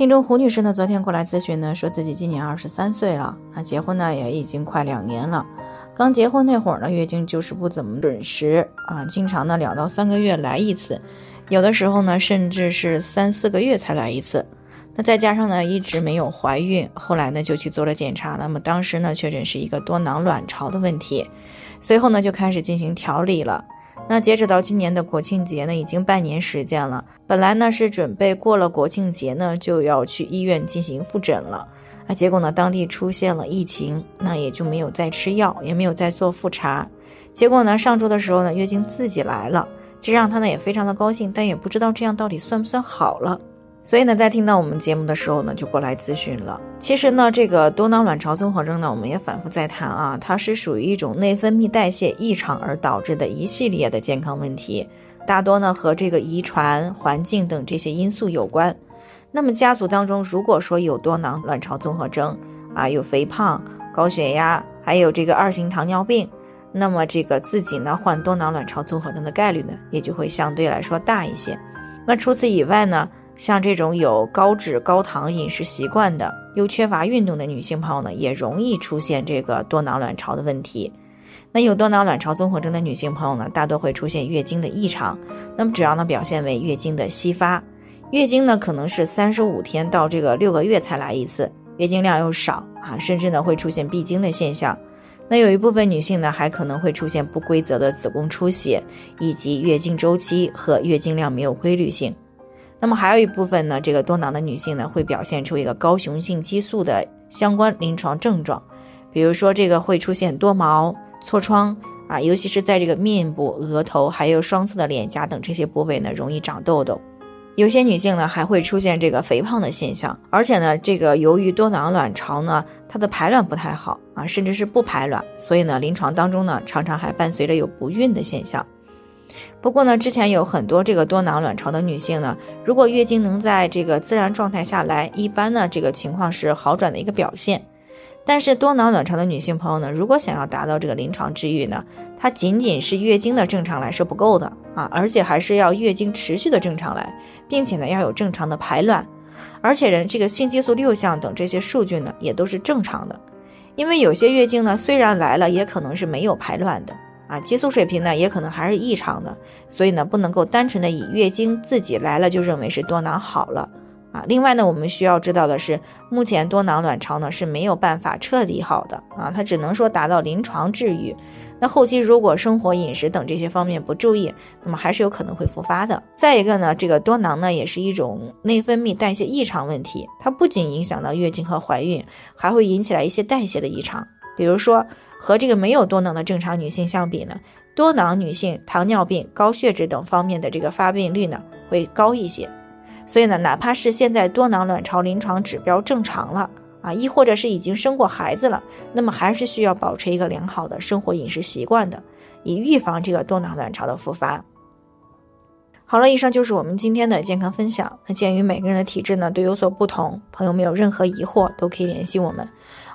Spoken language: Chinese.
听众胡女士呢，昨天过来咨询呢，说自己今年二十三岁了，那结婚呢也已经快两年了。刚结婚那会儿呢，月经就是不怎么准时啊，经常呢两到三个月来一次，有的时候呢甚至是三四个月才来一次。那再加上呢一直没有怀孕，后来呢就去做了检查，那么当时呢确诊是一个多囊卵巢的问题，随后呢就开始进行调理了。那截止到今年的国庆节呢，已经半年时间了。本来呢是准备过了国庆节呢就要去医院进行复诊了，啊，结果呢当地出现了疫情，那也就没有再吃药，也没有再做复查。结果呢上周的时候呢月经自己来了，这让她呢也非常的高兴，但也不知道这样到底算不算好了。所以呢，在听到我们节目的时候呢，就过来咨询了。其实呢，这个多囊卵巢综合征呢，我们也反复在谈啊，它是属于一种内分泌代谢异常而导致的一系列的健康问题，大多呢和这个遗传、环境等这些因素有关。那么家族当中如果说有多囊卵巢综合征啊，有肥胖、高血压，还有这个二型糖尿病，那么这个自己呢患多囊卵巢综合征的概率呢，也就会相对来说大一些。那除此以外呢？像这种有高脂高糖饮食习惯的，又缺乏运动的女性朋友呢，也容易出现这个多囊卵巢的问题。那有多囊卵巢综合征的女性朋友呢，大多会出现月经的异常。那么主要呢表现为月经的稀发，月经呢可能是三十五天到这个六个月才来一次，月经量又少啊，甚至呢会出现闭经的现象。那有一部分女性呢，还可能会出现不规则的子宫出血，以及月经周期和月经量没有规律性。那么还有一部分呢，这个多囊的女性呢，会表现出一个高雄性激素的相关临床症状，比如说这个会出现多毛、痤疮啊，尤其是在这个面部、额头还有双侧的脸颊等这些部位呢，容易长痘痘。有些女性呢，还会出现这个肥胖的现象，而且呢，这个由于多囊卵巢呢，它的排卵不太好啊，甚至是不排卵，所以呢，临床当中呢，常常还伴随着有不孕的现象。不过呢，之前有很多这个多囊卵巢的女性呢，如果月经能在这个自然状态下来，一般呢这个情况是好转的一个表现。但是多囊卵巢的女性朋友呢，如果想要达到这个临床治愈呢，它仅仅是月经的正常来是不够的啊，而且还是要月经持续的正常来，并且呢要有正常的排卵，而且人这个性激素六项等这些数据呢也都是正常的，因为有些月经呢虽然来了，也可能是没有排卵的。啊，激素水平呢也可能还是异常的，所以呢不能够单纯的以月经自己来了就认为是多囊好了啊。另外呢，我们需要知道的是，目前多囊卵巢呢是没有办法彻底好的啊，它只能说达到临床治愈。那后期如果生活饮食等这些方面不注意，那么还是有可能会复发的。再一个呢，这个多囊呢也是一种内分泌代谢异常问题，它不仅影响到月经和怀孕，还会引起来一些代谢的异常，比如说。和这个没有多囊的正常女性相比呢，多囊女性糖尿病、高血脂等方面的这个发病率呢会高一些。所以呢，哪怕是现在多囊卵巢临床指标正常了啊，亦或者是已经生过孩子了，那么还是需要保持一个良好的生活饮食习惯的，以预防这个多囊卵巢的复发。好了，以上就是我们今天的健康分享。那鉴于每个人的体质呢都有所不同，朋友们有任何疑惑都可以联系我们，